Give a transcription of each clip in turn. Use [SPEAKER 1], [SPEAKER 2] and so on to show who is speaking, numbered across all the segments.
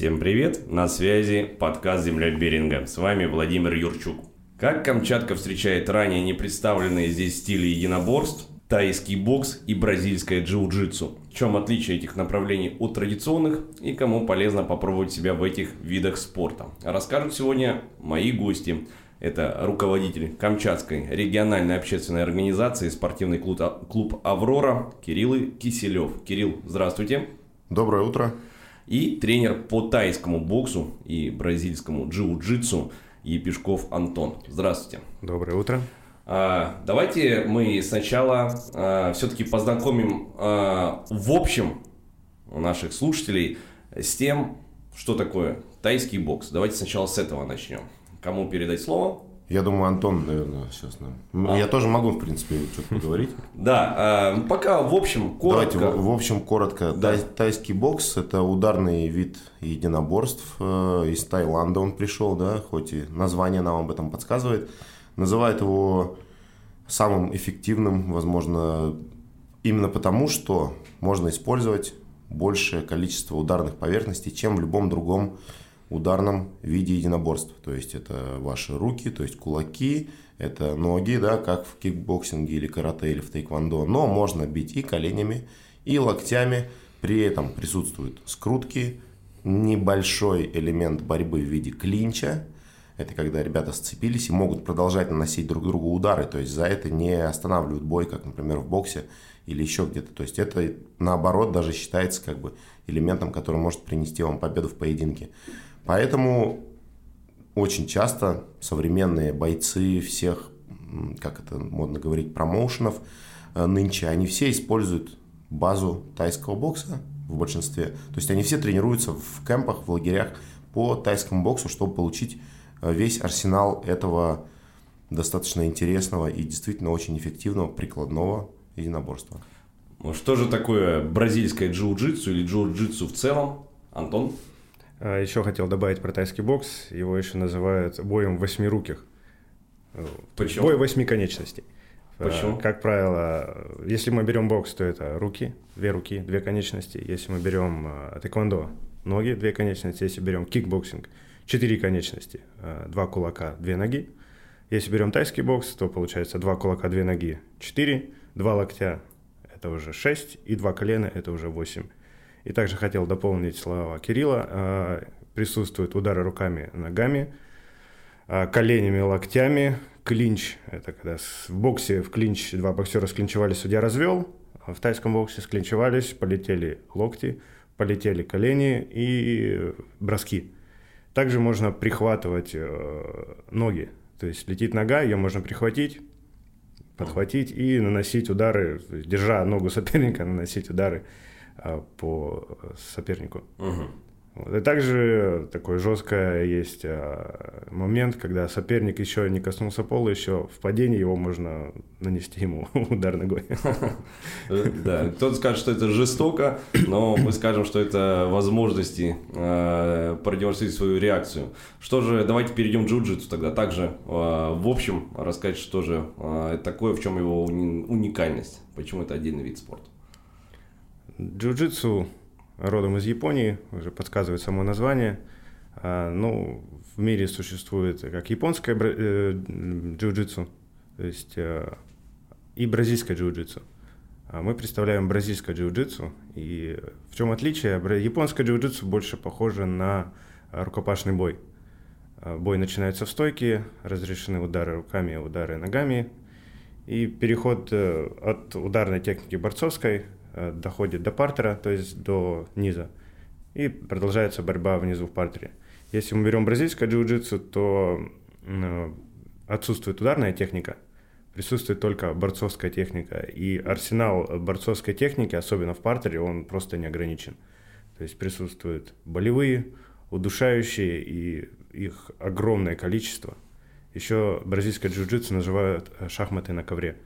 [SPEAKER 1] Всем привет! На связи подкаст «Земля Беринга». С вами Владимир Юрчук. Как Камчатка встречает ранее не представленные здесь стили единоборств, тайский бокс и бразильское джиу-джитсу? В чем отличие этих направлений от традиционных и кому полезно попробовать себя в этих видах спорта? Расскажут сегодня мои гости. Это руководитель Камчатской региональной общественной организации спортивный клуб, клуб «Аврора» Кирилл Киселев. Кирилл, здравствуйте.
[SPEAKER 2] Доброе утро.
[SPEAKER 1] И тренер по тайскому боксу и бразильскому джиу-джитсу Епешков Антон. Здравствуйте.
[SPEAKER 3] Доброе утро.
[SPEAKER 1] А, давайте мы сначала а, все-таки познакомим а, в общем наших слушателей с тем, что такое тайский бокс. Давайте сначала с этого начнем. Кому передать слово?
[SPEAKER 2] Я думаю, Антон, наверное, сейчас нам. А. Я тоже могу, в принципе, что-то поговорить.
[SPEAKER 1] Да, э, пока в общем коротко.
[SPEAKER 2] Давайте в, в общем коротко. Да. Тай, тайский бокс это ударный вид единоборств. Э, из Таиланда он пришел, да, хоть и название нам об этом подсказывает. Называют его самым эффективным, возможно, именно потому, что можно использовать большее количество ударных поверхностей, чем в любом другом ударном виде единоборств. То есть это ваши руки, то есть кулаки, это ноги, да, как в кикбоксинге или карате или в тайквандо. Но можно бить и коленями, и локтями. При этом присутствуют скрутки, небольшой элемент борьбы в виде клинча. Это когда ребята сцепились и могут продолжать наносить друг другу удары. То есть за это не останавливают бой, как, например, в боксе или еще где-то. То есть это, наоборот, даже считается как бы элементом, который может принести вам победу в поединке. Поэтому очень часто современные бойцы всех, как это модно говорить, промоушенов э, нынче, они все используют базу тайского бокса в большинстве. То есть они все тренируются в кемпах, в лагерях по тайскому боксу, чтобы получить э, весь арсенал этого достаточно интересного и действительно очень эффективного прикладного единоборства.
[SPEAKER 1] Что же такое бразильское джиу-джитсу или джиу-джитсу в целом? Антон?
[SPEAKER 3] А еще хотел добавить про тайский бокс. Его еще называют боем восьмируких.
[SPEAKER 1] Почему?
[SPEAKER 3] Бой восьми конечностей.
[SPEAKER 1] Почему?
[SPEAKER 3] Как правило, если мы берем бокс, то это руки, две руки, две конечности. Если мы берем тэквондо, ноги, две конечности. Если берем кикбоксинг, четыре конечности, два кулака, две ноги. Если берем тайский бокс, то получается два кулака, две ноги, четыре, два локтя, это уже шесть, и два колена, это уже восемь. И также хотел дополнить слова Кирилла. А, присутствуют удары руками, ногами, а, коленями, локтями, клинч. Это когда в боксе в клинч два боксера склинчевались, судья развел. В тайском боксе склинчевались, полетели локти, полетели колени и броски. Также можно прихватывать э, ноги. То есть летит нога, ее можно прихватить, подхватить и наносить удары, держа ногу соперника, наносить удары по сопернику.
[SPEAKER 1] Угу.
[SPEAKER 3] И также такой жесткий есть а, момент, когда соперник еще не коснулся пола, еще в падении его можно нанести ему удар ногой.
[SPEAKER 1] Да, кто-то скажет, что это жестоко, но мы скажем, что это возможности э, продемонстрировать свою реакцию. Что же, давайте перейдем к джиу-джитсу тогда. Также, в общем, рассказать, что же такое, в чем его уникальность, почему это отдельный вид спорта.
[SPEAKER 3] Джиу-джитсу родом из Японии, уже подсказывает само название. А, ну, в мире существует как японское э, джиу-джитсу, то есть э, и бразильское джиу-джитсу. А мы представляем бразильское джиу-джитсу. И в чем отличие? Японское джиу-джитсу больше похоже на рукопашный бой. А, бой начинается в стойке, разрешены удары руками, удары ногами. И переход э, от ударной техники борцовской доходит до партера, то есть до низа, и продолжается борьба внизу в партере. Если мы берем бразильское джиу-джитсу, то э, отсутствует ударная техника, присутствует только борцовская техника. И арсенал борцовской техники, особенно в партере, он просто не ограничен. То есть присутствуют болевые, удушающие, и их огромное количество. Еще бразильское джиу-джитсу называют э, шахматы на ковре.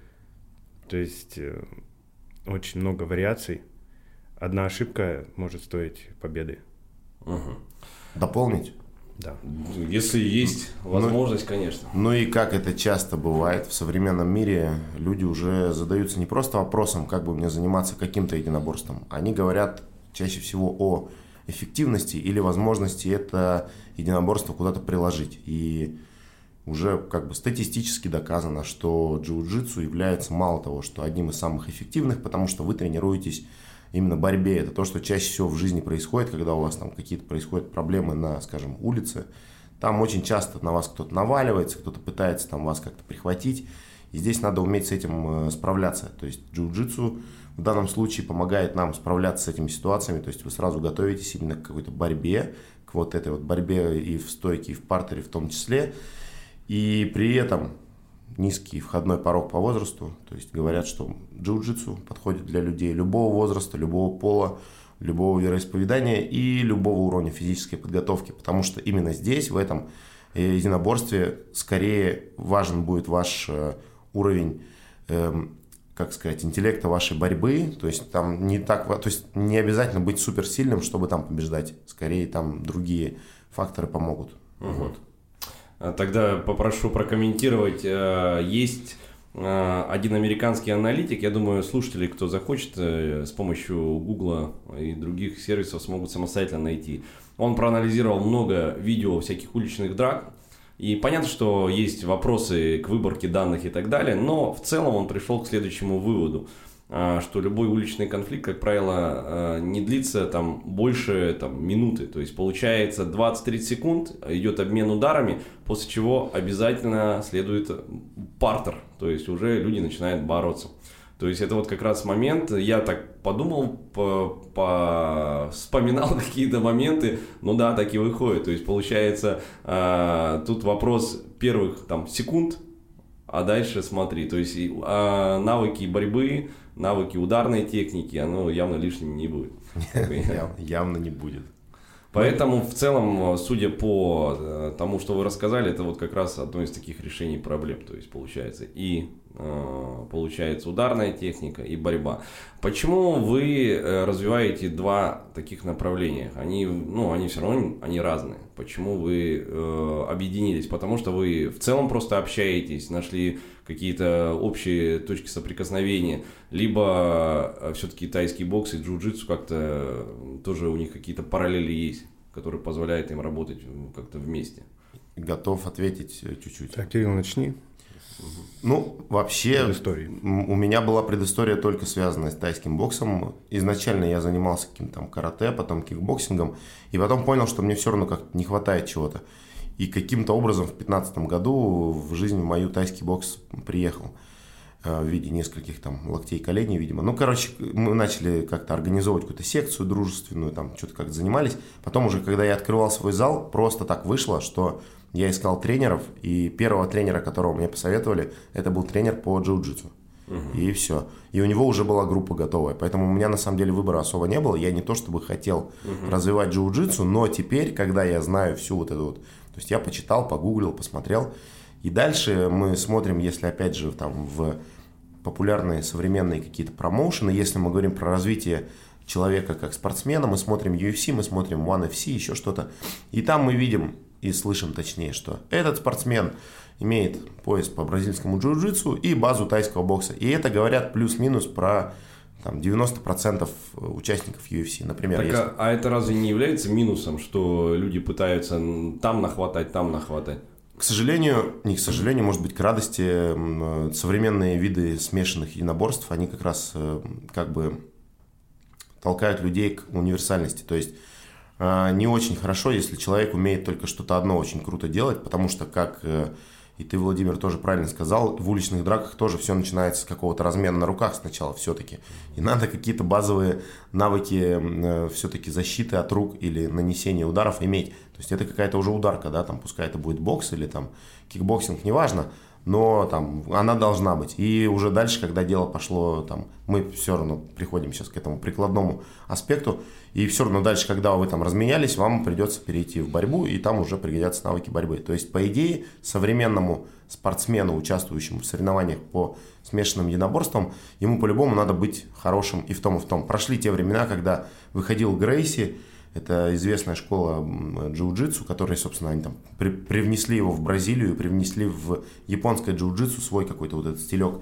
[SPEAKER 3] То есть очень много вариаций. Одна ошибка может стоить победы.
[SPEAKER 1] Угу.
[SPEAKER 2] Дополнить?
[SPEAKER 3] Да.
[SPEAKER 1] Если есть ну, возможность, ну, конечно.
[SPEAKER 2] Ну и как это часто бывает в современном мире, люди уже задаются не просто вопросом, как бы мне заниматься каким-то единоборством. Они говорят чаще всего о эффективности или возможности это единоборство куда-то приложить. И уже как бы статистически доказано, что джиу-джитсу является мало того, что одним из самых эффективных, потому что вы тренируетесь именно борьбе. Это то, что чаще всего в жизни происходит, когда у вас там какие-то происходят проблемы на, скажем, улице. Там очень часто на вас кто-то наваливается, кто-то пытается там вас как-то прихватить. И здесь надо уметь с этим э, справляться. То есть джиу-джитсу в данном случае помогает нам справляться с этими ситуациями. То есть вы сразу готовитесь именно к какой-то борьбе, к вот этой вот борьбе и в стойке, и в партере в том числе. И при этом низкий входной порог по возрасту. То есть говорят, что джиу-джитсу подходит для людей любого возраста, любого пола, любого вероисповедания и любого уровня физической подготовки. Потому что именно здесь, в этом э, единоборстве, скорее важен будет ваш э, уровень эм, как сказать, интеллекта вашей борьбы, то есть там не так, то есть не обязательно быть суперсильным, чтобы там побеждать, скорее там другие факторы помогут. Угу. Вот.
[SPEAKER 1] А тогда попрошу прокомментировать. Э, есть э, один американский аналитик, я думаю, слушатели, кто захочет, э, с помощью Гугла и других сервисов смогут самостоятельно найти. Он проанализировал много видео всяких уличных драк, и понятно, что есть вопросы к выборке данных и так далее, но в целом он пришел к следующему выводу – что любой уличный конфликт, как правило, а, не длится там больше там, минуты. То есть получается 20-30 секунд, идет обмен ударами, после чего обязательно следует партер. То есть уже люди начинают бороться. То есть это вот как раз момент, я так подумал, по, по, вспоминал какие-то моменты, ну да, так и выходит. То есть получается, э, тут вопрос первых там секунд, а дальше смотри, то есть э, навыки борьбы, навыки ударной техники, оно явно лишним не будет.
[SPEAKER 2] Явно не будет.
[SPEAKER 1] Поэтому в целом, судя по э, тому, что вы рассказали, это вот как раз одно из таких решений проблем. То есть получается и Э, получается ударная техника и борьба. Почему вы э, развиваете два таких направления? Они, ну, они все равно они разные. Почему вы э, объединились? Потому что вы в целом просто общаетесь, нашли какие-то общие точки соприкосновения, либо э, все-таки тайский бокс и джиу-джитсу как-то тоже у них какие-то параллели есть, которые позволяют им работать как-то вместе.
[SPEAKER 2] Готов ответить чуть-чуть.
[SPEAKER 3] Так, Кирилл, начни.
[SPEAKER 2] Ну, вообще, у меня была предыстория только связанная с тайским боксом. Изначально я занимался каким-то там карате, потом кикбоксингом, и потом понял, что мне все равно как не хватает чего-то. И каким-то образом в 2015 году в жизнь мою тайский бокс приехал э, в виде нескольких там локтей коленей, видимо. Ну, короче, мы начали как-то организовывать какую-то секцию дружественную, там что-то как-то занимались. Потом уже, когда я открывал свой зал, просто так вышло, что я искал тренеров, и первого тренера, которого мне посоветовали, это был тренер по джиу-джитсу. Угу. И все. И у него уже была группа готовая. Поэтому у меня на самом деле выбора особо не было. Я не то чтобы хотел угу. развивать джиу-джитсу, но теперь, когда я знаю всю вот эту вот... То есть я почитал, погуглил, посмотрел. И дальше мы смотрим, если опять же там в популярные современные какие-то промоушены, если мы говорим про развитие человека как спортсмена, мы смотрим UFC, мы смотрим One FC, еще что-то. И там мы видим и слышим точнее, что этот спортсмен имеет пояс по бразильскому джиу-джитсу и базу тайского бокса. И это говорят плюс-минус про там, 90% участников UFC, например.
[SPEAKER 1] Так,
[SPEAKER 2] если...
[SPEAKER 1] а, а это разве не является минусом, что люди пытаются там нахватать, там нахватать?
[SPEAKER 2] К сожалению, не к сожалению, может быть, к радости, современные виды смешанных единоборств, они как раз э, как бы толкают людей к универсальности. То есть а, не очень хорошо, если человек умеет только что-то одно очень круто делать, потому что, как э, и ты, Владимир, тоже правильно сказал, в уличных драках тоже все начинается с какого-то размена на руках сначала все-таки. И надо какие-то базовые навыки э, все-таки защиты от рук или нанесения ударов иметь. То есть это какая-то уже ударка, да, там пускай это будет бокс или там кикбоксинг, неважно, но там она должна быть. И уже дальше, когда дело пошло, там, мы все равно приходим сейчас к этому прикладному аспекту, и все равно дальше, когда вы там разменялись, вам придется перейти в борьбу, и там уже пригодятся навыки борьбы. То есть, по идее, современному спортсмену, участвующему в соревнованиях по смешанным единоборствам, ему по-любому надо быть хорошим и в том, и в том. Прошли те времена, когда выходил Грейси, Это известная школа джиу-джитсу, которая, собственно, они там при, привнесли его в Бразилию, привнесли в японское джиу-джитсу свой какой-то вот этот стилек.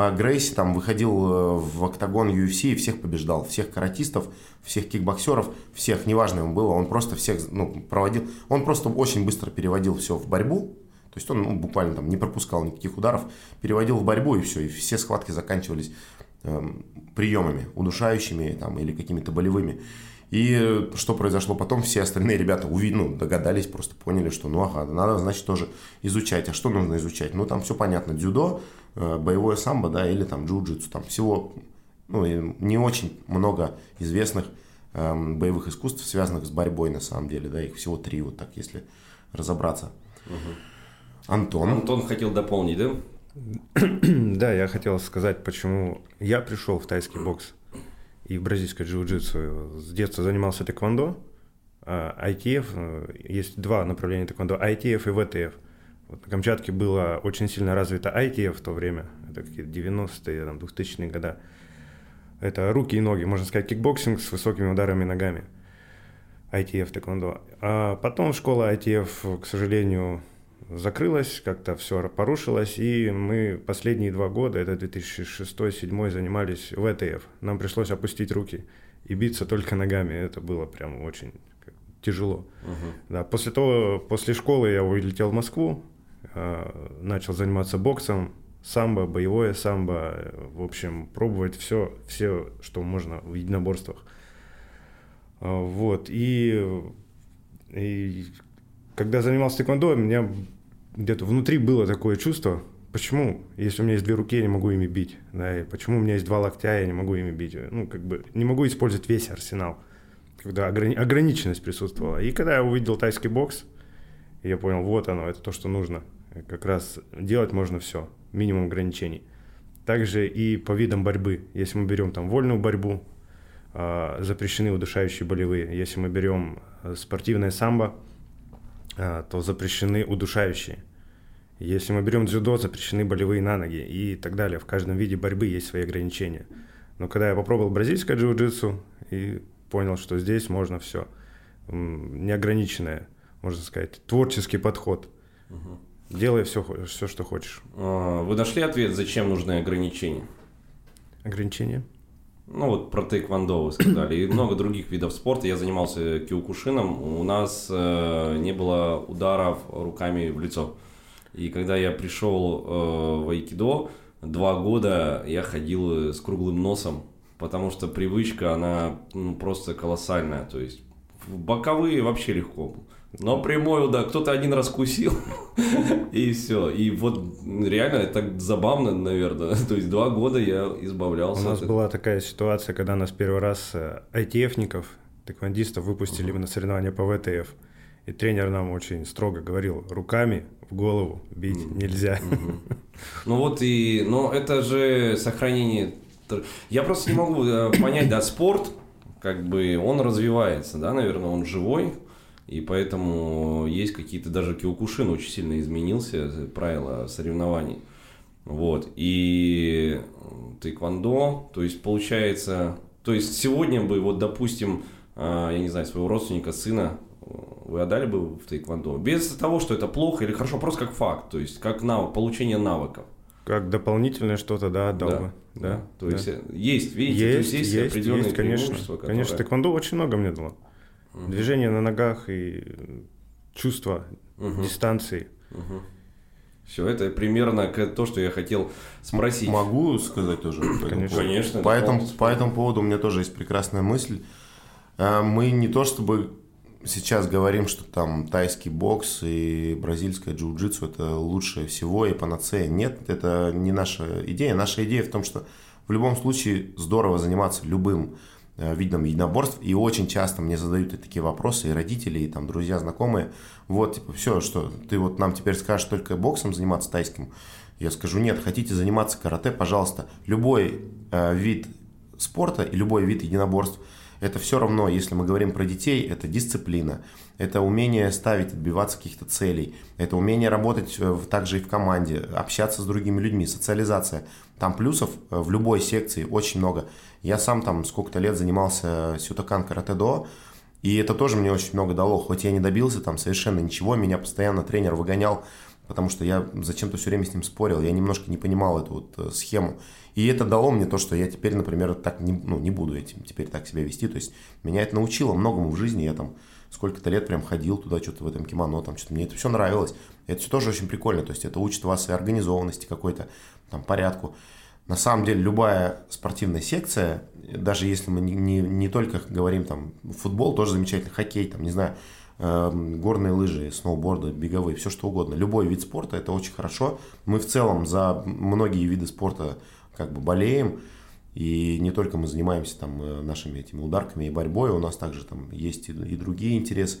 [SPEAKER 2] А Грейси там выходил э, в октагон UFC и всех побеждал. Всех каратистов, всех кикбоксеров, всех, неважно ему было, он просто всех ну, проводил. Он просто очень быстро переводил все в борьбу. То есть он ну, буквально там не пропускал никаких ударов, переводил в борьбу и все. И все схватки заканчивались эм, приемами, удушающими там, или какими-то болевыми. И что произошло потом, все остальные ребята увидели, ну, догадались, просто поняли, что ну ага, надо, значит, тоже изучать. А что нужно изучать? Ну, там все понятно, дзюдо, э, боевое самбо, да, или там джиу-джитсу, там всего, ну, не очень много известных эм, боевых искусств, связанных с борьбой, на самом деле, да, их всего три, вот так, если разобраться. Угу. Антон.
[SPEAKER 1] Антон хотел дополнить, да?
[SPEAKER 3] да, я хотел сказать, почему я пришел в тайский бокс и в бразильское джиу-джитсу. С детства занимался тэквондо, а ITF, э, есть два направления тэквондо, ITF и WTF. Вот на Камчатке было очень сильно развито ITF в то время, это какие-то 90-е, там, 2000-е годы. Это руки и ноги, можно сказать, кикбоксинг с высокими ударами ногами. ITF тэквондо. А потом школа ITF, к сожалению, закрылась, как-то все порушилось, и мы последние два года, это 2006-2007, занимались в ВТФ. Нам пришлось опустить руки и биться только ногами. Это было прям очень тяжело. Uh-huh. Да, после того, после школы я улетел в Москву, начал заниматься боксом, самбо, боевое самбо, в общем, пробовать все, все, что можно в единоборствах. Э, вот, и, и когда занимался тэквондо, меня где-то внутри было такое чувство, почему, если у меня есть две руки, я не могу ими бить, да, и почему у меня есть два локтя, я не могу ими бить, ну, как бы, не могу использовать весь арсенал, когда ограни- ограниченность присутствовала. И когда я увидел тайский бокс, я понял, вот оно, это то, что нужно. Как раз делать можно все, минимум ограничений. Также и по видам борьбы. Если мы берем там вольную борьбу, э, запрещены удушающие болевые. Если мы берем э, спортивное самбо, э, то запрещены удушающие. Если мы берем дзюдо, запрещены болевые на ноги и так далее. В каждом виде борьбы есть свои ограничения. Но когда я попробовал бразильское джиу-джитсу и понял, что здесь можно все. Неограниченное, можно сказать, творческий подход. Угу. Делай все, все, что хочешь.
[SPEAKER 1] А, вы нашли ответ, зачем нужны ограничения?
[SPEAKER 3] Ограничения?
[SPEAKER 1] Ну вот про тэквондо вы сказали, и много других видов спорта. Я занимался киокушином, у нас э, не было ударов руками в лицо. И когда я пришел э, в айкидо, два года я ходил с круглым носом, потому что привычка, она ну, просто колоссальная. То есть боковые вообще легко. Но прямой удар, кто-то один раз кусил, и все. И вот реально это забавно, наверное. То есть два года я избавлялся.
[SPEAKER 3] У нас была такая ситуация, когда нас первый раз э, тэквондистов выпустили на соревнования по ВТФ. И тренер нам очень строго говорил, руками в голову бить mm-hmm. нельзя.
[SPEAKER 1] Mm-hmm. Ну вот и, но это же сохранение. Я просто не могу э, понять, да, спорт, как бы он развивается, да, наверное, он живой, и поэтому есть какие-то даже Киокушин очень сильно изменился, правила соревнований. Вот. И тэквондо, то есть получается, то есть сегодня бы, вот допустим, э, я не знаю, своего родственника, сына вы отдали бы в тайквондо? Без того, что это плохо или хорошо, просто как факт, то есть как навык, получение навыков.
[SPEAKER 3] Как дополнительное что-то, да, отдал
[SPEAKER 1] да.
[SPEAKER 3] бы.
[SPEAKER 1] Да. да. То есть э, есть, видите,
[SPEAKER 3] есть,
[SPEAKER 1] то есть есть, есть определенные
[SPEAKER 3] есть, конечно,
[SPEAKER 1] преимущества, которые...
[SPEAKER 3] Конечно, тэквондо очень много мне дало. Угу. Движение на ногах и чувство угу. дистанции.
[SPEAKER 1] Угу. Все, это примерно то, что я хотел спросить.
[SPEAKER 2] Могу сказать тоже?
[SPEAKER 1] Конечно. Конечно
[SPEAKER 2] по, этому, по этому поводу у меня тоже есть прекрасная мысль. Э, мы не то чтобы сейчас говорим, что там тайский бокс и бразильское джиу-джитсу это лучшее всего и панацея. Нет, это не наша идея. Наша идея в том, что в любом случае здорово заниматься любым э, видом единоборств. И очень часто мне задают такие вопросы, и родители, и там друзья, знакомые. Вот, типа, все, что ты вот нам теперь скажешь только боксом заниматься тайским. Я скажу, нет, хотите заниматься карате, пожалуйста. Любой э, вид спорта и любой вид единоборств – это все равно, если мы говорим про детей, это дисциплина, это умение ставить, отбиваться каких-то целей, это умение работать э, также и в команде, общаться с другими людьми, социализация. Там плюсов э, в любой секции очень много. Я сам там сколько-то лет занимался сютакан каратэ-до, И это тоже мне очень много дало. Хоть я не добился там совершенно ничего, меня постоянно тренер выгонял, потому что я зачем-то все время с ним спорил. Я немножко не понимал эту вот э, схему. И это дало мне то, что я теперь, например, так не, ну, не буду этим теперь так себя вести. То есть меня это научило многому в жизни. Я там сколько-то лет прям ходил туда, что-то в этом кимоно, там что-то мне это все нравилось. Это все тоже очень прикольно. То есть это учит вас и организованности какой-то, там, порядку. На самом деле любая спортивная секция, даже если мы не, не, не только говорим там футбол, тоже замечательный, хоккей, там, не знаю, э, горные лыжи, сноуборды, беговые, все что угодно. Любой вид спорта это очень хорошо. Мы в целом за многие виды спорта как бы болеем. И не только мы занимаемся там э, нашими этими ударками и борьбой, у нас также там есть и, и другие интересы.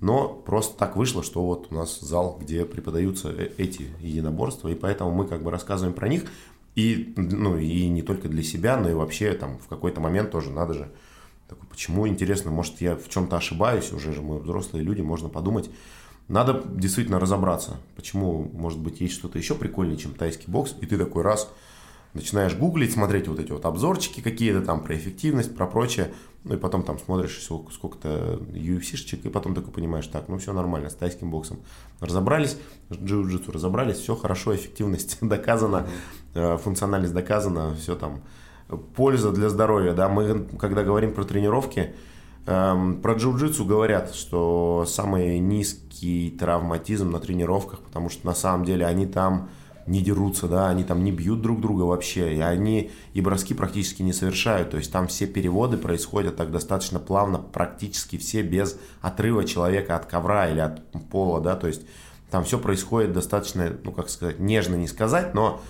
[SPEAKER 2] Но просто так вышло, что вот у нас зал, где преподаются э, эти единоборства, и поэтому мы как бы рассказываем про них. И, ну, и не только для себя, но и вообще там в какой-то момент тоже надо же такой, почему интересно, может я в чем-то ошибаюсь, уже же мы взрослые люди, можно подумать. Надо действительно разобраться, почему, может быть, есть что-то еще прикольнее, чем тайский бокс, и ты такой раз начинаешь гуглить, смотреть вот эти вот обзорчики какие-то там про эффективность, про прочее, ну и потом там смотришь сколько-то UFC-шечек, и потом такой понимаешь, так, ну все нормально, с тайским боксом разобрались, с джиу-джитсу разобрались, все хорошо, эффективность доказана, функциональность доказана, все там, польза для здоровья, да, мы когда говорим про тренировки, эм, про джиу-джитсу говорят, что самый низкий травматизм на тренировках, потому что на самом деле они там не дерутся, да, они там не бьют друг друга вообще, и они и броски практически не совершают, то есть там все переводы происходят так достаточно плавно, практически все без отрыва человека от ковра или от пола, да, то есть там все происходит достаточно, ну, как сказать, нежно не сказать, но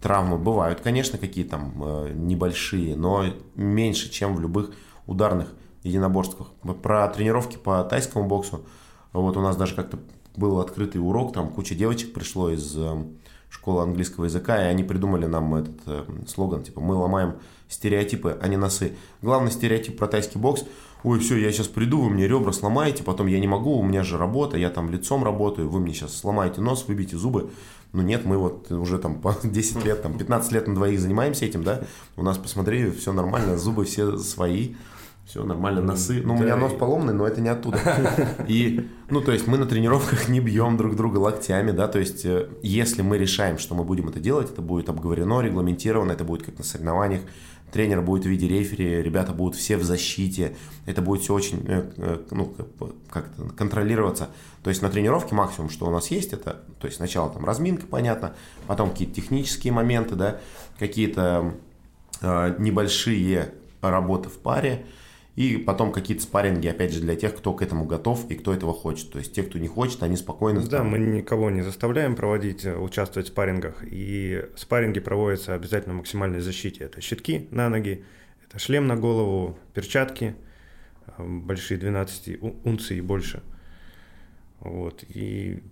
[SPEAKER 2] травмы бывают, конечно, какие там э, небольшие, но меньше, чем в любых ударных единоборствах. Про тренировки по тайскому боксу, вот у нас даже как-то был открытый урок, там куча девочек пришло из э, школы английского языка, и они придумали нам этот э, слоган, типа, мы ломаем стереотипы, а не носы. Главный стереотип про тайский бокс, ой, все, я сейчас приду, вы мне ребра сломаете, потом я не могу, у меня же работа, я там лицом работаю, вы мне сейчас сломаете нос, выбьете зубы. Ну нет, мы вот уже там по 10 лет, там 15 лет на двоих занимаемся этим, да, у нас, посмотри, все нормально, зубы все свои, все нормально, носы. Ну, да, у меня нос поломанный, но это не оттуда. И, ну, то есть мы на тренировках не бьем друг друга локтями, да, то есть э, если мы решаем, что мы будем это делать, это будет обговорено, регламентировано, это будет как на соревнованиях, тренер будет в виде рефери, ребята будут все в защите, это будет все очень, э, э, ну, как-то контролироваться. То есть на тренировке максимум, что у нас есть, это, то есть сначала там разминка, понятно, потом какие-то технические моменты, да, какие-то э, небольшие работы в паре, и потом какие-то спарринги, опять же, для тех, кто к этому готов и кто этого хочет. То есть те, кто не хочет, они спокойно...
[SPEAKER 3] Да, мы никого не заставляем проводить, э, участвовать в спаррингах. И спарринги проводятся обязательно в максимальной защите. Это щитки на ноги, это шлем на голову, перчатки, э, большие 12 унций и больше. Вот. И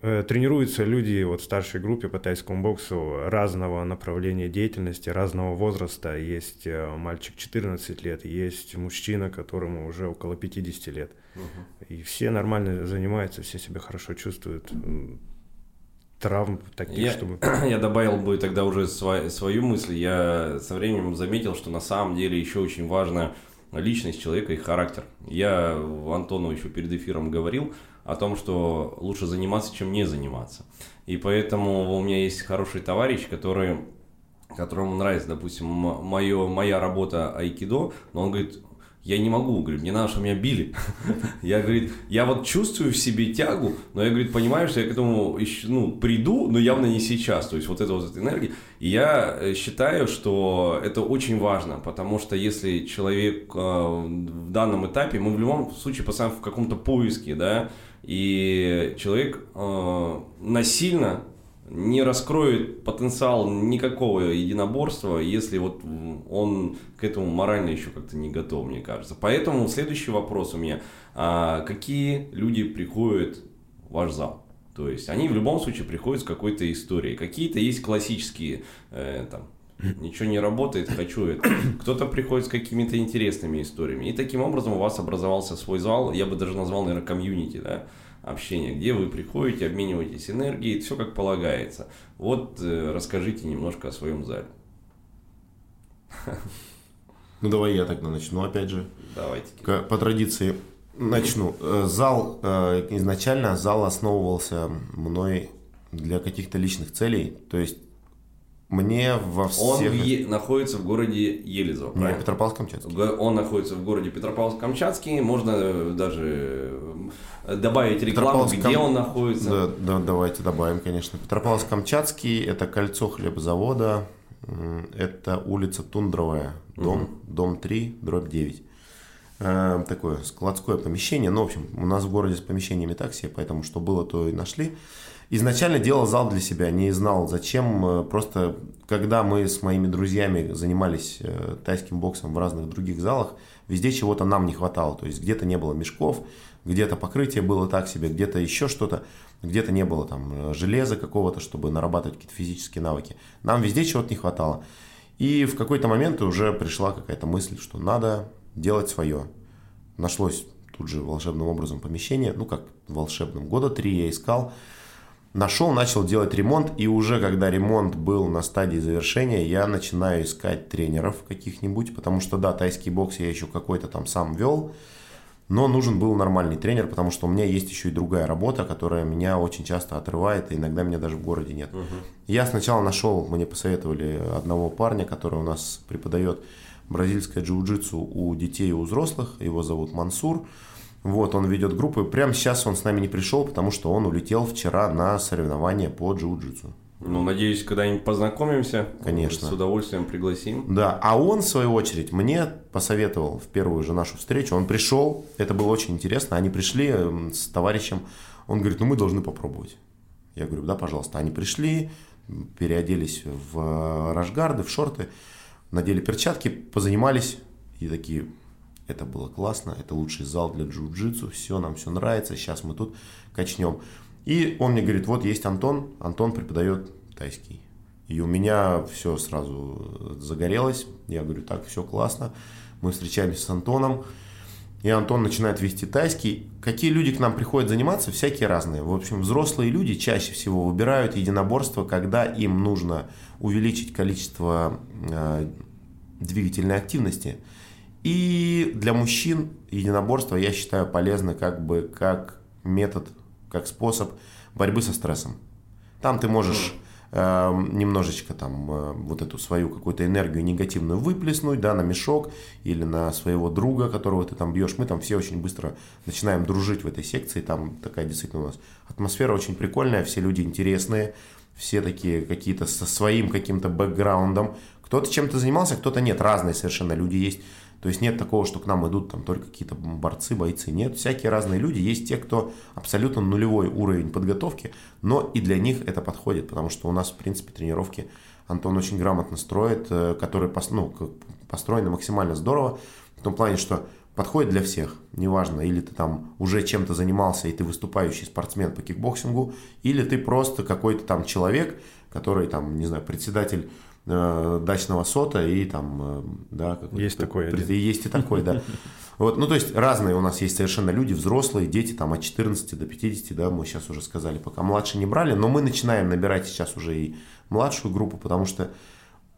[SPEAKER 3] тренируются люди вот в старшей группе по тайскому боксу разного направления деятельности, разного возраста. Есть э, мальчик 14 лет, есть мужчина, которому уже около 50 лет. Угу. И все нормально занимаются, все себя хорошо чувствуют. Травм таких,
[SPEAKER 1] я,
[SPEAKER 3] чтобы...
[SPEAKER 1] Я добавил бы тогда уже свой, свою мысль. Я со временем заметил, что на самом деле еще очень важна личность человека и характер. Я Антону еще перед эфиром говорил, о том, что лучше заниматься, чем не заниматься. И поэтому у меня есть хороший товарищ, который которому нравится, допустим, моё, моя работа айкидо, но он говорит, я не могу, говорит, мне надо, чтобы меня били. Я, говорит, я вот чувствую в себе тягу, но я, говорит, понимаю, что я к этому еще, ну, приду, но явно не сейчас. То есть вот эта вот эта энергия. И я э, считаю, что это очень важно, потому что если человек э, в данном этапе, мы в любом случае постоянно в каком-то поиске, да, и человек э, насильно не раскроет потенциал никакого единоборства, если вот он к этому морально еще как-то не готов, мне кажется. Поэтому следующий вопрос у меня. А какие люди приходят в ваш зал? То есть они в любом случае приходят с какой-то историей. Какие-то есть классические э, там, ничего не работает, хочу это. Кто-то приходит с какими-то интересными историями. И таким образом у вас образовался свой зал, я бы даже назвал, наверное, комьюнити, да, общение, где вы приходите, обмениваетесь энергией, все как полагается. Вот э, расскажите немножко о своем зале.
[SPEAKER 2] Ну давай я тогда начну опять же.
[SPEAKER 1] Давайте.
[SPEAKER 2] По традиции начну. Э, зал, э, изначально зал основывался мной для каких-то личных целей. То есть мне во всех...
[SPEAKER 1] Он е- находится в городе Елизово,
[SPEAKER 2] Не, Петропавловск-Камчатский.
[SPEAKER 1] Он находится в городе Петропавловск-Камчатский. Можно даже добавить рекламу, где он находится.
[SPEAKER 2] Да, да, давайте добавим, конечно. Петропавловск-Камчатский – это кольцо хлебозавода, это улица Тундровая, дом, угу. дом 3, дробь 9. Э, такое складское помещение. Ну, в общем, у нас в городе с помещениями такси, поэтому что было, то и нашли. Изначально делал зал для себя, не знал зачем. Э, просто когда мы с моими друзьями занимались э, тайским боксом в разных других залах, везде чего-то нам не хватало. То есть где-то не было мешков, где-то покрытие было так себе, где-то еще что-то, где-то не было там э, железа какого-то, чтобы нарабатывать какие-то физические навыки. Нам везде чего-то не хватало. И в какой-то момент уже пришла какая-то мысль, что надо делать свое. Нашлось тут же волшебным образом помещение, ну как волшебным, года три я искал, Нашел, начал делать ремонт, и уже когда ремонт был на стадии завершения, я начинаю искать тренеров каких-нибудь, потому что, да, тайский бокс я еще какой-то там сам вел, но нужен был нормальный тренер, потому что у меня есть еще и другая работа, которая меня очень часто отрывает, и иногда меня даже в городе нет. Угу. Я сначала нашел, мне посоветовали одного парня, который у нас преподает бразильское джиу-джитсу у детей и у взрослых, его зовут Мансур. Вот, он ведет группу. Прямо сейчас он с нами не пришел, потому что он улетел вчера на соревнования по джиу-джитсу.
[SPEAKER 1] Ну, надеюсь, когда-нибудь познакомимся.
[SPEAKER 2] Конечно.
[SPEAKER 1] С удовольствием пригласим.
[SPEAKER 2] Да, а он, в свою очередь, мне посоветовал в первую же нашу встречу. Он пришел, это было очень интересно. Они пришли с товарищем. Он говорит, ну мы должны попробовать. Я говорю, да, пожалуйста. Они пришли, переоделись в рашгарды, в шорты, надели перчатки, позанимались и такие, это было классно, это лучший зал для джиу-джитсу, все, нам все нравится, сейчас мы тут качнем. И он мне говорит, вот есть Антон, Антон преподает тайский. И у меня все сразу загорелось, я говорю, так, все классно, мы встречаемся с Антоном, и Антон начинает вести тайский. Какие люди к нам приходят заниматься? Всякие разные. В общем, взрослые люди чаще всего выбирают единоборство, когда им нужно увеличить количество э, двигательной активности – и для мужчин единоборство я считаю полезно как бы как метод, как способ борьбы со стрессом. Там ты можешь э, немножечко там э, вот эту свою какую-то энергию негативную выплеснуть, да, на мешок или на своего друга, которого ты там бьешь. Мы там все очень быстро начинаем дружить в этой секции. Там такая действительно у нас атмосфера очень прикольная, все люди интересные, все такие какие-то со своим каким-то бэкграундом. Кто-то чем-то занимался, кто-то нет. Разные совершенно люди есть. То есть нет такого, что к нам идут там только какие-то борцы, бойцы. Нет, всякие разные люди. Есть те, кто абсолютно нулевой уровень подготовки, но и для них это подходит, потому что у нас, в принципе, тренировки Антон очень грамотно строит, э, которые ну, построены максимально здорово, в том плане, что подходит для всех. Неважно, или ты там уже чем-то занимался, и ты выступающий спортсмен по кикбоксингу, или ты просто какой-то там человек, который там, не знаю, председатель э, дачного сота и там, э, да,
[SPEAKER 3] есть такой,
[SPEAKER 2] при, есть и такой, да. Вот, ну, то есть разные у нас есть совершенно люди, взрослые, дети там от 14 до 50, да, мы сейчас уже сказали, пока младше не брали, но мы начинаем набирать сейчас уже и младшую группу, потому что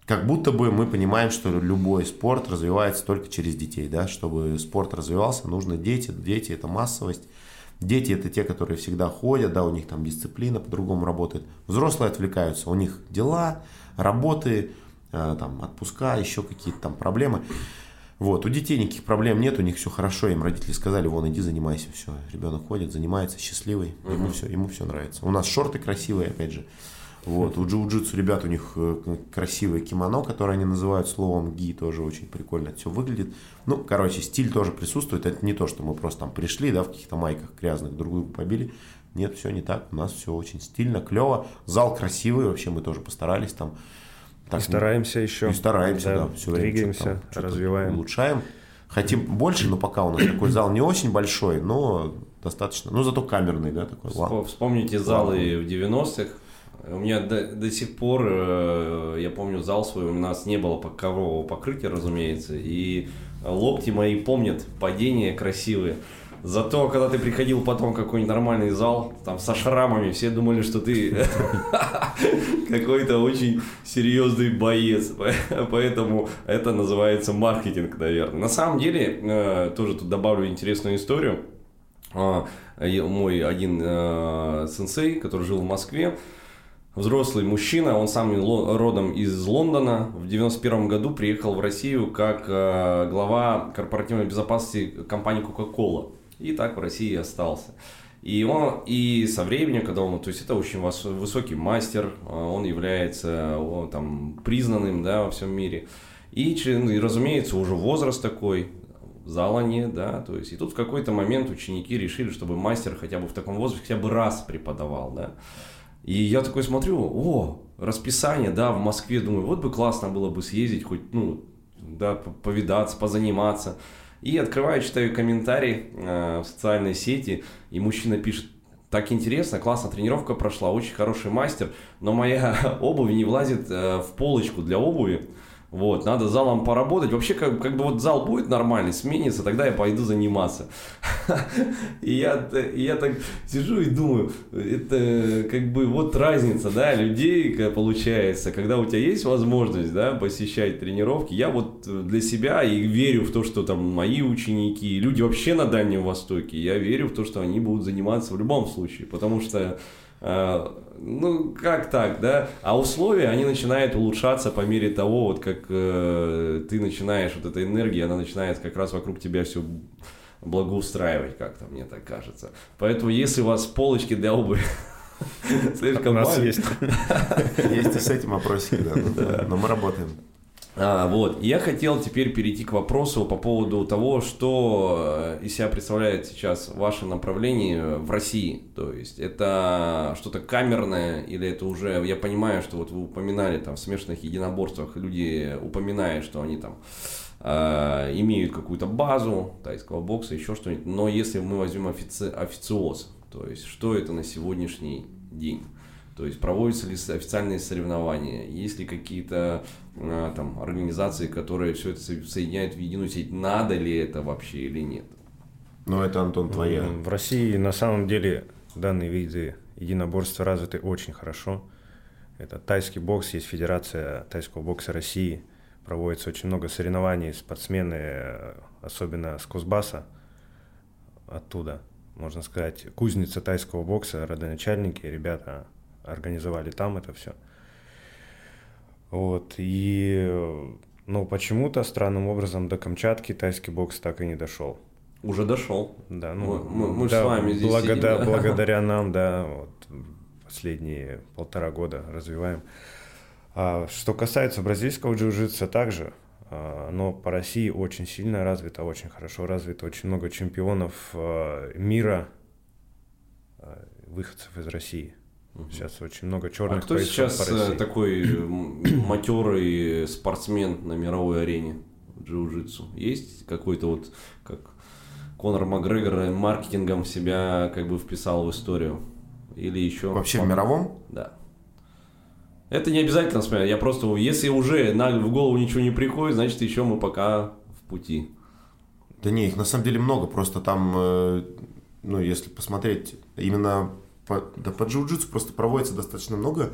[SPEAKER 2] как будто бы мы понимаем, что любой спорт развивается только через детей, да, чтобы спорт развивался, нужны дети, дети это массовость, Дети это те, которые всегда ходят, да, у них там дисциплина по-другому работает. Взрослые отвлекаются, у них дела, работы, э, там, отпуска, еще какие-то там проблемы. Вот, у детей никаких проблем нет, у них все хорошо, им родители сказали, вон, иди занимайся, все, ребенок ходит, занимается, счастливый, угу. ему все, ему все нравится. У нас шорты красивые, опять же, вот, у джиу-джитсу ребят у них э, красивое кимоно, которое они называют словом ги, тоже очень прикольно все выглядит. Ну, короче, стиль тоже присутствует, это не то, что мы просто там пришли, да, в каких-то майках грязных, друг друга побили. Нет, все не так, у нас все очень стильно, клево, зал красивый, вообще мы тоже постарались там.
[SPEAKER 3] Так, и стараемся еще.
[SPEAKER 2] И стараемся, да,
[SPEAKER 3] да все двигаемся, время что развиваем.
[SPEAKER 2] Улучшаем. Хотим больше, но пока у нас такой зал не очень большой, но достаточно. Ну, зато камерный, да, такой.
[SPEAKER 1] Вспомните залы в 90-х, у меня до, до сих пор, э, я помню, зал свой, у нас не было коврового покрытия, разумеется, и локти мои помнят падения красивые. Зато, когда ты приходил потом в какой-нибудь нормальный зал, там со шрамами, все думали, что ты какой-то очень серьезный боец. Поэтому это называется маркетинг, наверное. На самом деле, э, тоже тут добавлю интересную историю. А, мой один э, сенсей, который жил в Москве, взрослый мужчина, он сам родом из Лондона, в 91 году приехал в Россию как э, глава корпоративной безопасности компании Coca-Cola. И так в России остался. И он, и со временем, когда он, то есть это очень высокий мастер, э, он является он, там признанным, да, во всем мире. И, и, разумеется, уже возраст такой, зала нет, да, то есть, и тут в какой-то момент ученики решили, чтобы мастер хотя бы в таком возрасте хотя бы раз преподавал, да. И я такой смотрю, о, расписание, да, в Москве, думаю, вот бы классно было бы съездить, хоть, ну, да, повидаться, позаниматься. И открываю, читаю комментарий э, в социальной сети, и мужчина пишет, так интересно, классно, тренировка прошла, очень хороший мастер, но моя обувь не влазит э, в полочку для обуви. Вот, надо залом поработать. Вообще, как, как бы вот зал будет нормальный, сменится, тогда я пойду заниматься. И я, я так сижу и думаю, это как бы вот разница, да, людей получается, когда у тебя есть возможность, да, посещать тренировки. Я вот для себя и верю в то, что там мои ученики, люди вообще на Дальнем Востоке, я верю в то, что они будут заниматься в любом случае, потому что ну, как так, да? А условия, они начинают улучшаться по мере того, вот как э, ты начинаешь, вот эта энергия, она начинает как раз вокруг тебя все благоустраивать как-то, мне так кажется. Поэтому, если у вас полочки для обуви
[SPEAKER 3] слишком У нас есть.
[SPEAKER 2] Есть и с этим вопросики, да. Но мы работаем.
[SPEAKER 1] А, вот. Я хотел теперь перейти к вопросу по поводу того, что э, из себя представляет сейчас ваше направление в России. То есть это что-то камерное или это уже, я понимаю, что вот вы упоминали там в смешанных единоборствах, люди упоминают, что они там э, имеют какую-то базу тайского бокса, еще что-нибудь. Но если мы возьмем офици- официоз, то есть что это на сегодняшний день? То есть проводятся ли официальные соревнования, есть ли какие-то там организации, которые все это соединяют в единую сеть, надо ли это вообще или нет?
[SPEAKER 2] Ну это, Антон, твоя.
[SPEAKER 3] В России на самом деле данные виды единоборства развиты очень хорошо. Это тайский бокс, есть Федерация тайского бокса России. Проводится очень много соревнований, спортсмены, особенно с Кузбасса, оттуда, можно сказать, кузница тайского бокса, родоначальники, ребята организовали там это все. Вот, и, ну, почему-то странным образом до Камчатки тайский бокс так и не дошел.
[SPEAKER 1] Уже дошел.
[SPEAKER 3] Да, ну,
[SPEAKER 1] мы, мы, мы да, с вами здесь
[SPEAKER 3] благодаря,
[SPEAKER 1] сидим, да?
[SPEAKER 3] благодаря нам, да, вот, последние полтора года развиваем. А, что касается бразильского джиу-джитса, также, а, но по России очень сильно развито, очень хорошо развито, очень много чемпионов а, мира, а, выходцев из России. Сейчас очень много черных
[SPEAKER 1] А кто сейчас э, такой матерый спортсмен на мировой арене джиу-джитсу? Есть какой-то вот, как Конор Макгрегор маркетингом себя как бы вписал в историю? Или еще...
[SPEAKER 2] Вообще в мировом?
[SPEAKER 1] Да. Это не обязательно смотреть. Я просто, если уже на, в голову ничего не приходит, значит еще мы пока в пути.
[SPEAKER 2] Да не, их на самом деле много. Просто там, э, ну, если посмотреть именно по, да по джиу-джитсу просто проводится достаточно много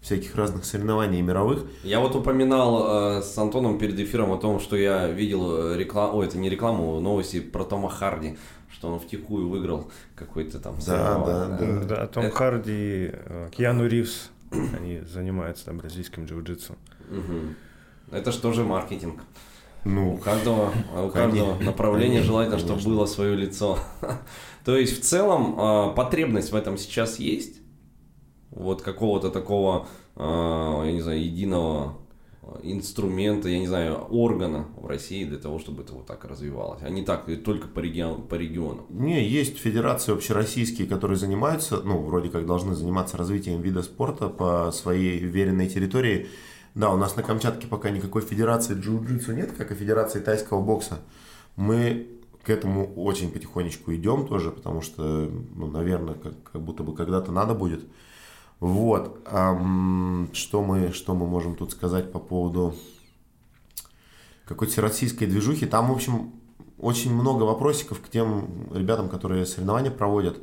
[SPEAKER 2] всяких разных соревнований мировых.
[SPEAKER 1] Я вот упоминал э, с Антоном перед эфиром о том, что я видел э, рекламу, ой, это не рекламу, новости про Тома Харди, что он втихую выиграл какой-то там.
[SPEAKER 2] Да, да, да,
[SPEAKER 3] да. Да, Том это... Харди, э, Киану Ривз, они занимаются там бразильским джиу-джитсу.
[SPEAKER 1] Угу. Это же маркетинг? Ну, у каждого, у каждого направления желательно, чтобы было свое лицо. То есть в целом а, потребность в этом сейчас есть. Вот какого-то такого, а, я не знаю, единого инструмента, я не знаю, органа в России для того, чтобы это вот так развивалось, а не так только по, регион, по регионам.
[SPEAKER 2] Не, есть федерации общероссийские, которые занимаются, ну, вроде как должны заниматься развитием вида спорта по своей веренной территории. Да, у нас на Камчатке пока никакой федерации джиу-джитсу нет, как и федерации тайского бокса. Мы к этому очень потихонечку идем тоже, потому что, ну, наверное, как, как будто бы когда-то надо будет. Вот. Эм, что, мы, что мы можем тут сказать по поводу какой-то российской движухи? Там, в общем, очень много вопросиков к тем ребятам, которые соревнования проводят.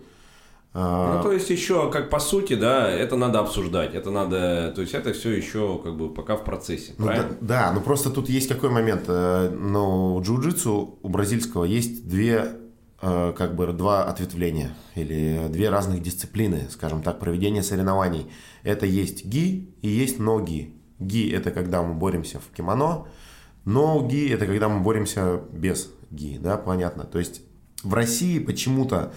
[SPEAKER 1] А, ну, то есть еще, как по сути, да, это надо обсуждать, это надо, то есть это все еще как бы пока в процессе,
[SPEAKER 2] ну,
[SPEAKER 1] правильно?
[SPEAKER 2] Да, да, но просто тут есть какой момент, но у джиу-джитсу, у бразильского есть две, э, как бы два ответвления или две разных дисциплины, скажем так, проведения соревнований. Это есть ги и есть ноги. Ги – это когда мы боремся в кимоно, но ги – это когда мы боремся без ги, да, понятно. То есть в России почему-то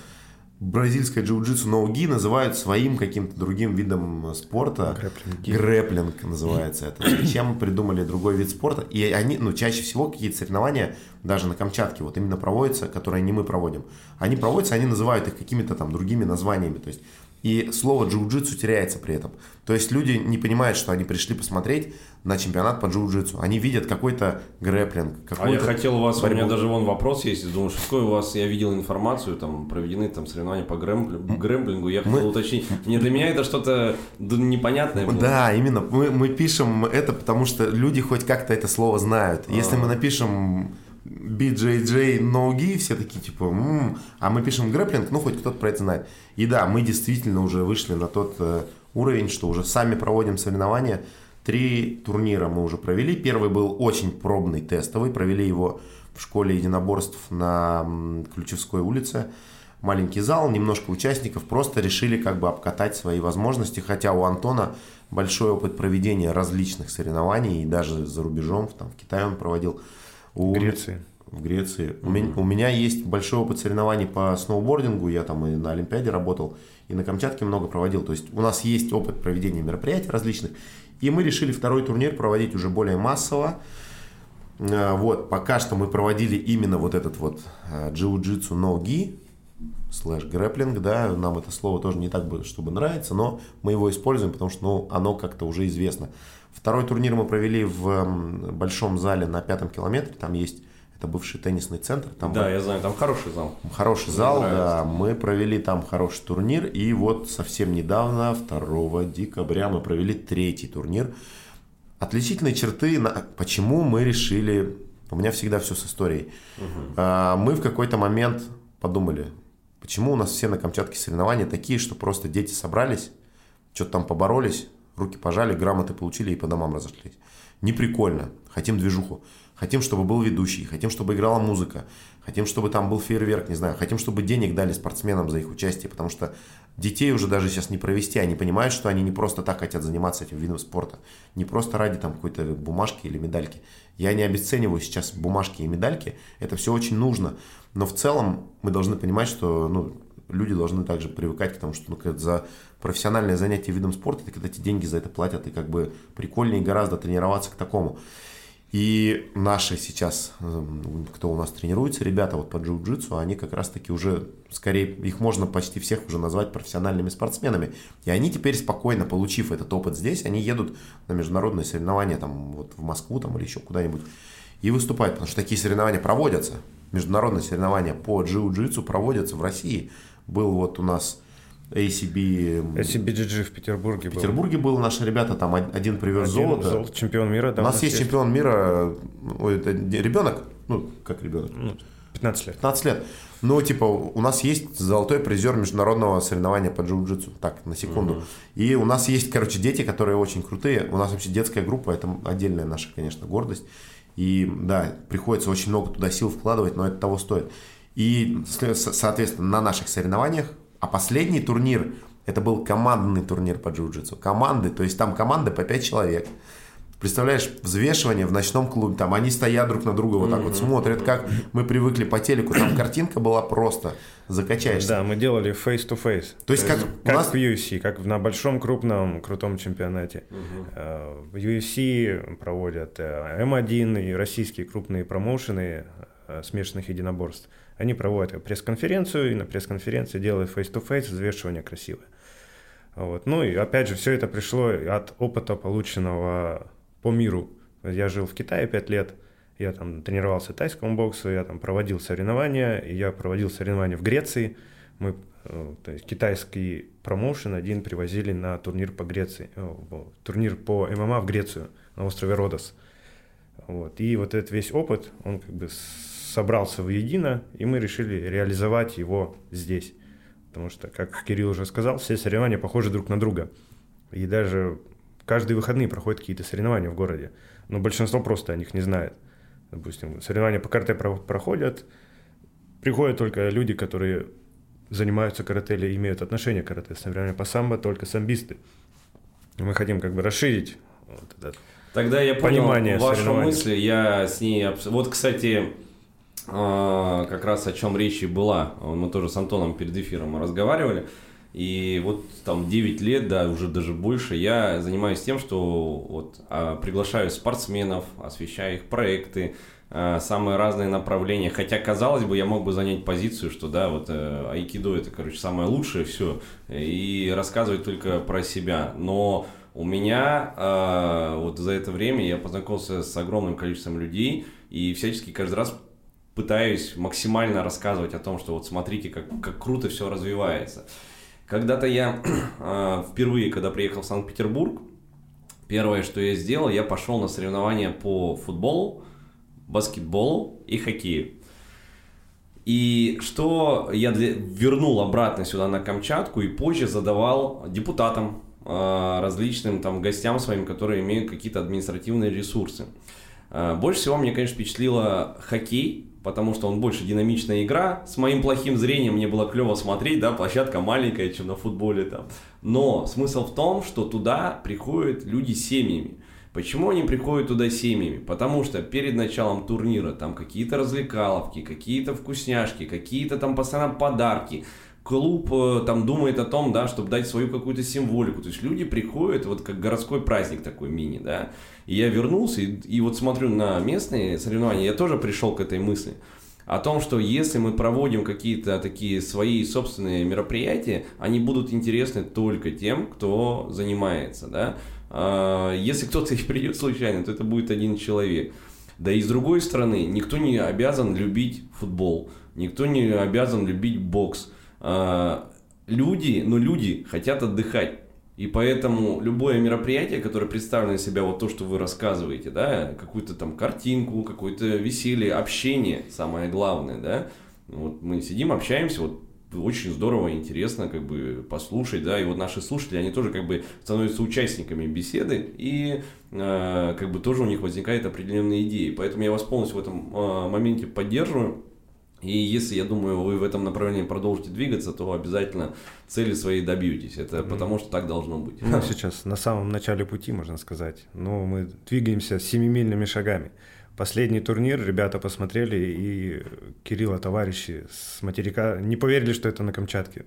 [SPEAKER 2] бразильское джиу-джитсу ноуги называют своим каким-то другим видом спорта. Грэплинг. Грэплинг называется это. Зачем придумали другой вид спорта? И они, ну, чаще всего какие-то соревнования, даже на Камчатке, вот именно проводятся, которые не мы проводим. Они проводятся, они называют их какими-то там другими названиями. То есть и слово джиу-джитсу теряется при этом. То есть люди не понимают, что они пришли посмотреть на чемпионат по джиу-джитсу. Они видят какой-то грэплинг, какой-то
[SPEAKER 1] А я хотел у вас, борьбу. у меня даже вон вопрос есть, думаю, что у вас, я видел информацию, там проведены там соревнования по грэмплингу, я хотел мы... уточнить. Мне для меня это что-то непонятное было.
[SPEAKER 2] Да, именно. Мы, мы пишем это, потому что люди хоть как-то это слово знают. Если а. мы напишем BJJ ноги, все такие типа, м-м", а мы пишем грэплинг, ну хоть кто-то про это знает. И да, мы действительно уже вышли на тот э, уровень, что уже сами проводим соревнования. Три турнира мы уже провели. Первый был очень пробный, тестовый. Провели его в школе единоборств на Ключевской улице. Маленький зал, немножко участников. Просто решили как бы обкатать свои возможности. Хотя у Антона большой опыт проведения различных соревнований. И даже за рубежом, там, в Китае он проводил.
[SPEAKER 3] У... В Греции.
[SPEAKER 2] В Греции. Mm-hmm. У, меня, у меня есть большой опыт соревнований по сноубордингу. Я там и на Олимпиаде работал, и на Камчатке много проводил. То есть у нас есть опыт проведения мероприятий различных. И мы решили второй турнир проводить уже более массово. Э, вот, пока что мы проводили именно вот этот вот э, джиу-джитсу ноги, слэш грэплинг, да, нам это слово тоже не так, чтобы нравится, но мы его используем, потому что ну, оно как-то уже известно. Второй турнир мы провели в большом зале на пятом километре. Там есть это бывший теннисный центр. Там
[SPEAKER 1] да, я знаю, там хороший зал.
[SPEAKER 2] Хороший Мне зал, нравится. да. Мы провели там хороший турнир. И вот совсем недавно, 2 декабря, мы провели третий турнир. Отличительные черты, почему мы решили... У меня всегда все с историей. Угу. Мы в какой-то момент подумали, почему у нас все на Камчатке соревнования такие, что просто дети собрались, что-то там поборолись, руки пожали, грамоты получили и по домам разошлись. Не прикольно. Хотим движуху. Хотим, чтобы был ведущий, хотим, чтобы играла музыка, хотим, чтобы там был фейерверк, не знаю, хотим, чтобы денег дали спортсменам за их участие, потому что детей уже даже сейчас не провести, они понимают, что они не просто так хотят заниматься этим видом спорта, не просто ради там какой-то бумажки или медальки. Я не обесцениваю сейчас бумажки и медальки, это все очень нужно, но в целом мы должны понимать, что ну, люди должны также привыкать к тому, что ну, за профессиональное занятие видом спорта, ты когда тебе деньги за это платят, и как бы прикольнее гораздо тренироваться к такому. И наши сейчас, эм, кто у нас тренируется, ребята вот по джиу-джитсу, они как раз-таки уже, скорее, их можно почти всех уже назвать профессиональными спортсменами. И они теперь спокойно, получив этот опыт здесь, они едут на международные соревнования, там, вот в Москву там, или еще куда-нибудь, и выступают, потому что такие соревнования проводятся. Международные соревнования по джиу-джитсу проводятся в России. Был вот у нас ACB...
[SPEAKER 3] ACBGG в Петербурге
[SPEAKER 2] В Петербурге был. был, наши ребята, там один привез один золото. золото.
[SPEAKER 3] Чемпион мира,
[SPEAKER 2] да. У нас есть чемпион мира, ой, это ребенок, ну, как ребенок?
[SPEAKER 3] 15 лет.
[SPEAKER 2] 15 лет. Ну, типа, у нас есть золотой призер международного соревнования по джиу-джитсу. Так, на секунду. Угу. И у нас есть, короче, дети, которые очень крутые. У нас вообще детская группа, это отдельная наша, конечно, гордость. И да, приходится очень много туда сил вкладывать, но это того стоит. И, соответственно, на наших соревнованиях а последний турнир, это был командный турнир по джиу-джитсу. Команды, то есть там команды по 5 человек. Представляешь, взвешивание в ночном клубе, там они стоят друг на друга вот так вот смотрят, как мы привыкли по телеку, там картинка была просто, закачаешься.
[SPEAKER 3] Да, мы делали face-to-face.
[SPEAKER 2] То есть как,
[SPEAKER 3] как нас... в UFC, как на большом крупном крутом чемпионате. Uh-huh. В UFC проводят М1 и российские крупные промоушены э, смешанных единоборств. Они проводят пресс-конференцию, и на пресс-конференции делают face-to-face взвешивание красивое. Вот. Ну и опять же, все это пришло от опыта, полученного по миру. Я жил в Китае пять лет, я там тренировался тайскому боксу, я там проводил соревнования, я проводил соревнования в Греции. Мы э, то есть китайский промоушен один привозили на турнир по Греции, э, турнир по ММА в Грецию на острове Родос. Вот. И вот этот весь опыт, он как бы собрался воедино, и мы решили реализовать его здесь. Потому что, как Кирилл уже сказал, все соревнования похожи друг на друга. И даже каждые выходные проходят какие-то соревнования в городе. Но большинство просто о них не знает. Допустим, соревнования по карате проходят, приходят только люди, которые занимаются карате или имеют отношение к карате. Соревнования по самбо только самбисты. Мы хотим как бы расширить вот
[SPEAKER 1] этот Тогда я понял вашу мысль, я с ней... Вот, кстати, а, как раз о чем речь и была. Мы тоже с Антоном перед эфиром разговаривали. И вот там 9 лет, да, уже даже больше, я занимаюсь тем, что вот а, приглашаю спортсменов, освещаю их проекты, а, самые разные направления. Хотя, казалось бы, я мог бы занять позицию, что да, вот э, айкидо это, короче, самое лучшее, все, и рассказывать только про себя. Но у меня вот за это время я познакомился с огромным количеством людей и всячески каждый раз пытаюсь максимально рассказывать о том, что вот смотрите, как, как круто все развивается. Когда-то я э, впервые, когда приехал в Санкт-Петербург, первое, что я сделал, я пошел на соревнования по футболу, баскетболу и хоккею. И что я для... вернул обратно сюда на Камчатку и позже задавал депутатам, э, различным там гостям своим, которые имеют какие-то административные ресурсы. Э, больше всего мне, конечно, впечатлило хоккей, потому что он больше динамичная игра. С моим плохим зрением мне было клево смотреть, да, площадка маленькая, чем на футболе там. Но смысл в том, что туда приходят люди с семьями. Почему они приходят туда семьями? Потому что перед началом турнира там какие-то развлекаловки, какие-то вкусняшки, какие-то там постоянно подарки. Клуб э, там думает о том, да, чтобы дать свою какую-то символику. То есть люди приходят, вот как городской праздник такой мини, да. И я вернулся и, и вот смотрю на местные соревнования, я тоже пришел к этой мысли о том, что если мы проводим какие-то такие свои собственные мероприятия, они будут интересны только тем, кто занимается, да. А, если кто-то их придет случайно, то это будет один человек. Да и с другой стороны, никто не обязан любить футбол, никто не обязан любить бокс. А, люди, ну люди хотят отдыхать. И поэтому любое мероприятие, которое представлено из себя вот то, что вы рассказываете, да, какую-то там картинку, какое-то веселье, общение, самое главное, да, вот мы сидим, общаемся, вот очень здорово, интересно как бы послушать, да, и вот наши слушатели, они тоже как бы становятся участниками беседы, и э, как бы тоже у них возникают определенные идеи, поэтому я вас полностью в этом э, моменте поддерживаю, и если, я думаю, вы в этом направлении продолжите двигаться, то обязательно цели свои добьетесь. Это mm-hmm. потому, что так должно быть.
[SPEAKER 3] Ну, сейчас на самом начале пути, можно сказать. Но мы двигаемся семимильными шагами. Последний турнир ребята посмотрели, и Кирилла товарищи с материка не поверили, что это на Камчатке.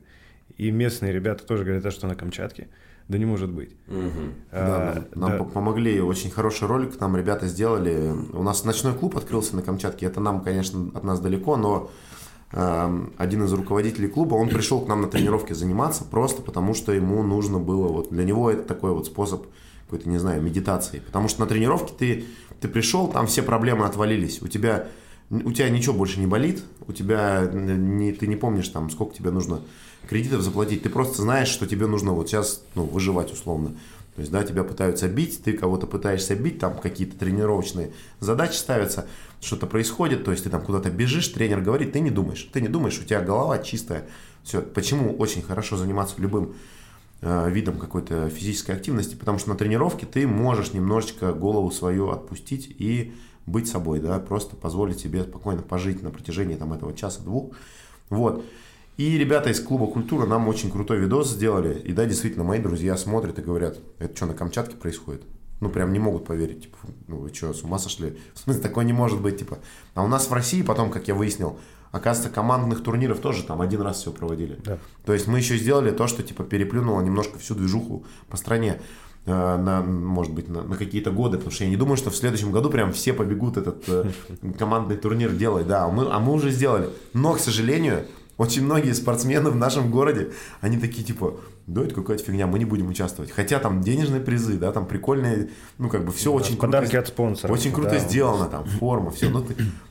[SPEAKER 3] И местные ребята тоже говорят, что на Камчатке. Да не может быть.
[SPEAKER 2] Угу. А, да, нам, нам да. помогли, очень хороший ролик нам ребята сделали. У нас ночной клуб открылся на Камчатке. Это нам, конечно, от нас далеко, но э, один из руководителей клуба, он пришел к нам на тренировке заниматься просто потому, что ему нужно было, вот для него это такой вот способ какой-то, не знаю, медитации. Потому что на тренировке ты, ты пришел, там все проблемы отвалились. У тебя, у тебя ничего больше не болит, у тебя не, ты не помнишь, там, сколько тебе нужно кредитов заплатить. Ты просто знаешь, что тебе нужно вот сейчас ну, выживать условно. То есть, да, тебя пытаются бить, ты кого-то пытаешься бить, там какие-то тренировочные задачи ставятся, что-то происходит, то есть ты там куда-то бежишь, тренер говорит, ты не думаешь, ты не думаешь, у тебя голова чистая. Все. Почему очень хорошо заниматься любым э, видом какой-то физической активности? Потому что на тренировке ты можешь немножечко голову свою отпустить и быть собой, да, просто позволить себе спокойно пожить на протяжении там этого часа-двух. Вот. И ребята из клуба «Культура» нам очень крутой видос сделали. И да, действительно, мои друзья смотрят и говорят, это что, на Камчатке происходит? Ну, прям не могут поверить, типа, ну вы что, с ума сошли? В смысле, такое не может быть, типа. А у нас в России потом, как я выяснил, оказывается, командных турниров тоже там один раз все проводили. Да. То есть мы еще сделали то, что, типа, переплюнуло немножко всю движуху по стране э, на, может быть, на, на какие-то годы, потому что я не думаю, что в следующем году прям все побегут этот э, командный турнир делать, да, а мы, а мы уже сделали. Но, к сожалению, очень многие спортсмены в нашем городе, они такие типа, да, это какая-то фигня, мы не будем участвовать. Хотя там денежные призы, да, там прикольные, ну, как бы все да, очень
[SPEAKER 3] подарки круто. от спонсоров.
[SPEAKER 2] Очень круто да, сделано, там, форма, все. Ну,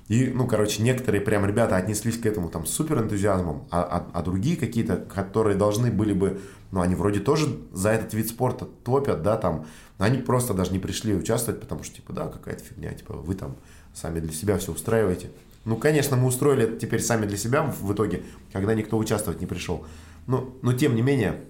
[SPEAKER 2] и, ну, короче, некоторые прям ребята отнеслись к этому там супер энтузиазмом, а, а, а другие какие-то, которые должны были бы, ну, они вроде тоже за этот вид спорта топят, да, там, они просто даже не пришли участвовать, потому что, типа, да, какая-то фигня, типа, вы там сами для себя все устраиваете. Ну, конечно, мы устроили это теперь сами для себя в итоге, когда никто участвовать не пришел. Но, но тем не менее,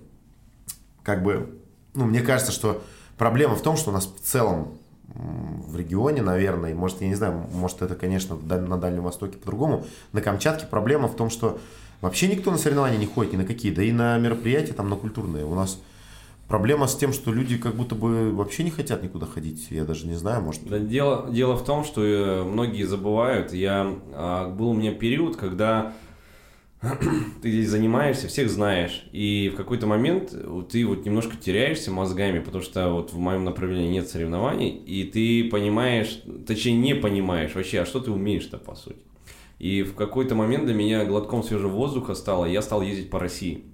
[SPEAKER 2] как бы, ну, мне кажется, что проблема в том, что у нас в целом в регионе, наверное, может, я не знаю, может, это, конечно, на Дальнем Востоке по-другому, на Камчатке проблема в том, что вообще никто на соревнования не ходит ни на какие, да и на мероприятия, там, на культурные. У нас проблема с тем, что люди как будто бы вообще не хотят никуда ходить. Я даже не знаю, может.
[SPEAKER 1] Да, дело, дело в том, что э, многие забывают. Я, а, был у меня период, когда ты здесь занимаешься, всех знаешь, и в какой-то момент ты вот немножко теряешься мозгами, потому что вот в моем направлении нет соревнований, и ты понимаешь, точнее не понимаешь вообще, а что ты умеешь-то по сути. И в какой-то момент для меня глотком свежего воздуха стало, я стал ездить по России.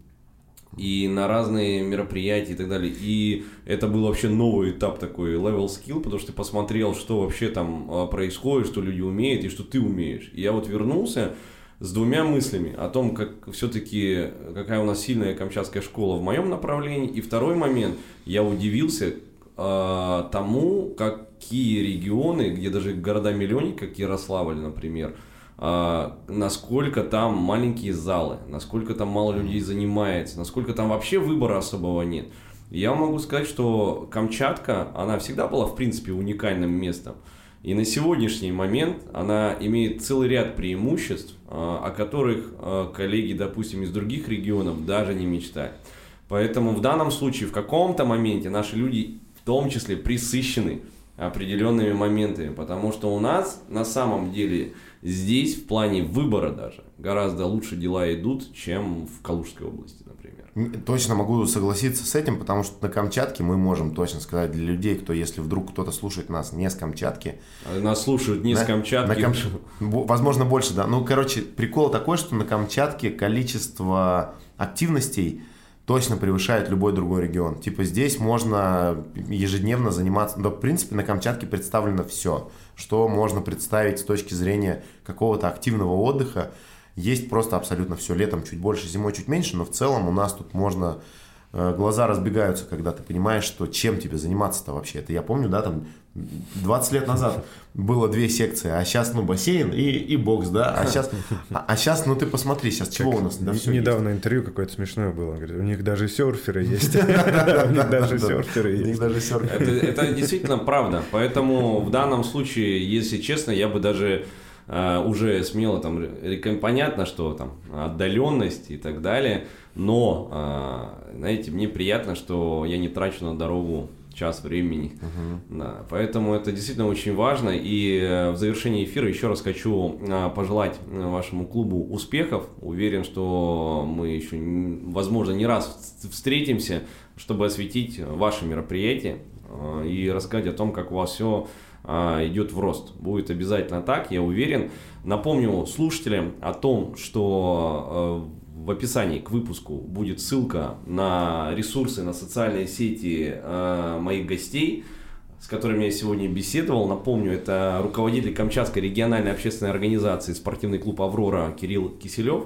[SPEAKER 1] И на разные мероприятия и так далее. И это был вообще новый этап такой, level skill, потому что ты посмотрел, что вообще там а, происходит, что люди умеют и что ты умеешь. И я вот вернулся, с двумя мыслями о том, как все-таки какая у нас сильная камчатская школа в моем направлении. И второй момент, я удивился э, тому, какие регионы, где даже города-миллионники, как Ярославль, например, насколько там маленькие залы, насколько там мало людей занимается, насколько там вообще выбора особого нет. Я могу сказать, что Камчатка, она всегда была, в принципе, уникальным местом. И на сегодняшний момент она имеет целый ряд преимуществ, а, о которых а, коллеги, допустим, из других регионов даже не мечтают. Поэтому в данном случае в каком-то моменте наши люди в том числе присыщены определенными моментами, потому что у нас на самом деле здесь в плане выбора даже гораздо лучше дела идут, чем в Калужской области, например.
[SPEAKER 2] Точно могу согласиться с этим, потому что на Камчатке мы можем точно сказать для людей, кто, если вдруг кто-то слушает нас не с Камчатки.
[SPEAKER 1] А нас слушают не на, с Камчатки. На Кам...
[SPEAKER 2] Возможно, больше, да. Ну, короче, прикол такой, что на Камчатке количество активностей точно превышает любой другой регион. Типа здесь можно ежедневно заниматься, да, в принципе, на Камчатке представлено все, что можно представить с точки зрения какого-то активного отдыха. Есть просто абсолютно все. Летом чуть больше, зимой чуть меньше, но в целом у нас тут можно Э, глаза разбегаются, когда ты понимаешь, что чем тебе заниматься-то вообще. Это я помню, да, там 20 лет назад было две секции, а сейчас, ну, бассейн и, и бокс, да, а сейчас, а, а сейчас, ну, ты посмотри, сейчас чего у нас?
[SPEAKER 3] Да, недавно есть. интервью какое-то смешное было, говорит, у них даже серферы есть. У них даже серферы есть.
[SPEAKER 1] Это действительно правда, поэтому в данном случае, если честно, я бы даже Uh, уже смело там понятно, что там отдаленность и так далее, но, uh, знаете, мне приятно, что я не трачу на дорогу час времени. Uh-huh. Да, поэтому это действительно очень важно. И э, в завершении эфира еще раз хочу uh, пожелать вашему клубу успехов. Уверен, что мы еще, возможно, не раз встретимся, чтобы осветить ваши мероприятия uh, и рассказать о том, как у вас все а, идет в рост. Будет обязательно так, я уверен. Напомню слушателям о том, что э, в описании к выпуску будет ссылка на ресурсы, на социальные сети э, моих гостей, с которыми я сегодня беседовал. Напомню, это руководитель Камчатской региональной общественной организации спортивный клуб «Аврора» Кирилл Киселев.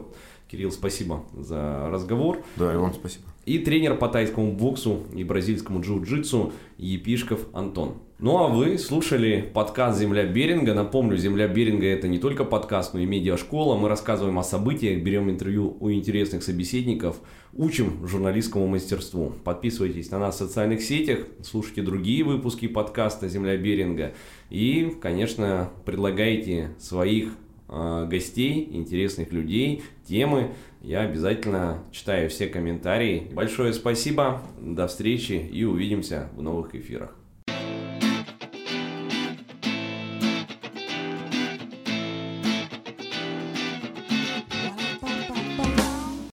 [SPEAKER 1] Кирилл, спасибо за разговор.
[SPEAKER 2] Да, и вам спасибо.
[SPEAKER 1] И тренер по тайскому боксу и бразильскому джиу-джитсу Епишков Антон. Ну а вы слушали подкаст «Земля Беринга». Напомню, «Земля Беринга» — это не только подкаст, но и медиашкола. Мы рассказываем о событиях, берем интервью у интересных собеседников, учим журналистскому мастерству. Подписывайтесь на нас в социальных сетях, слушайте другие выпуски подкаста «Земля Беринга». И, конечно, предлагайте своих э, гостей, интересных людей, темы. Я обязательно читаю все комментарии. Большое спасибо, до встречи и увидимся в новых эфирах.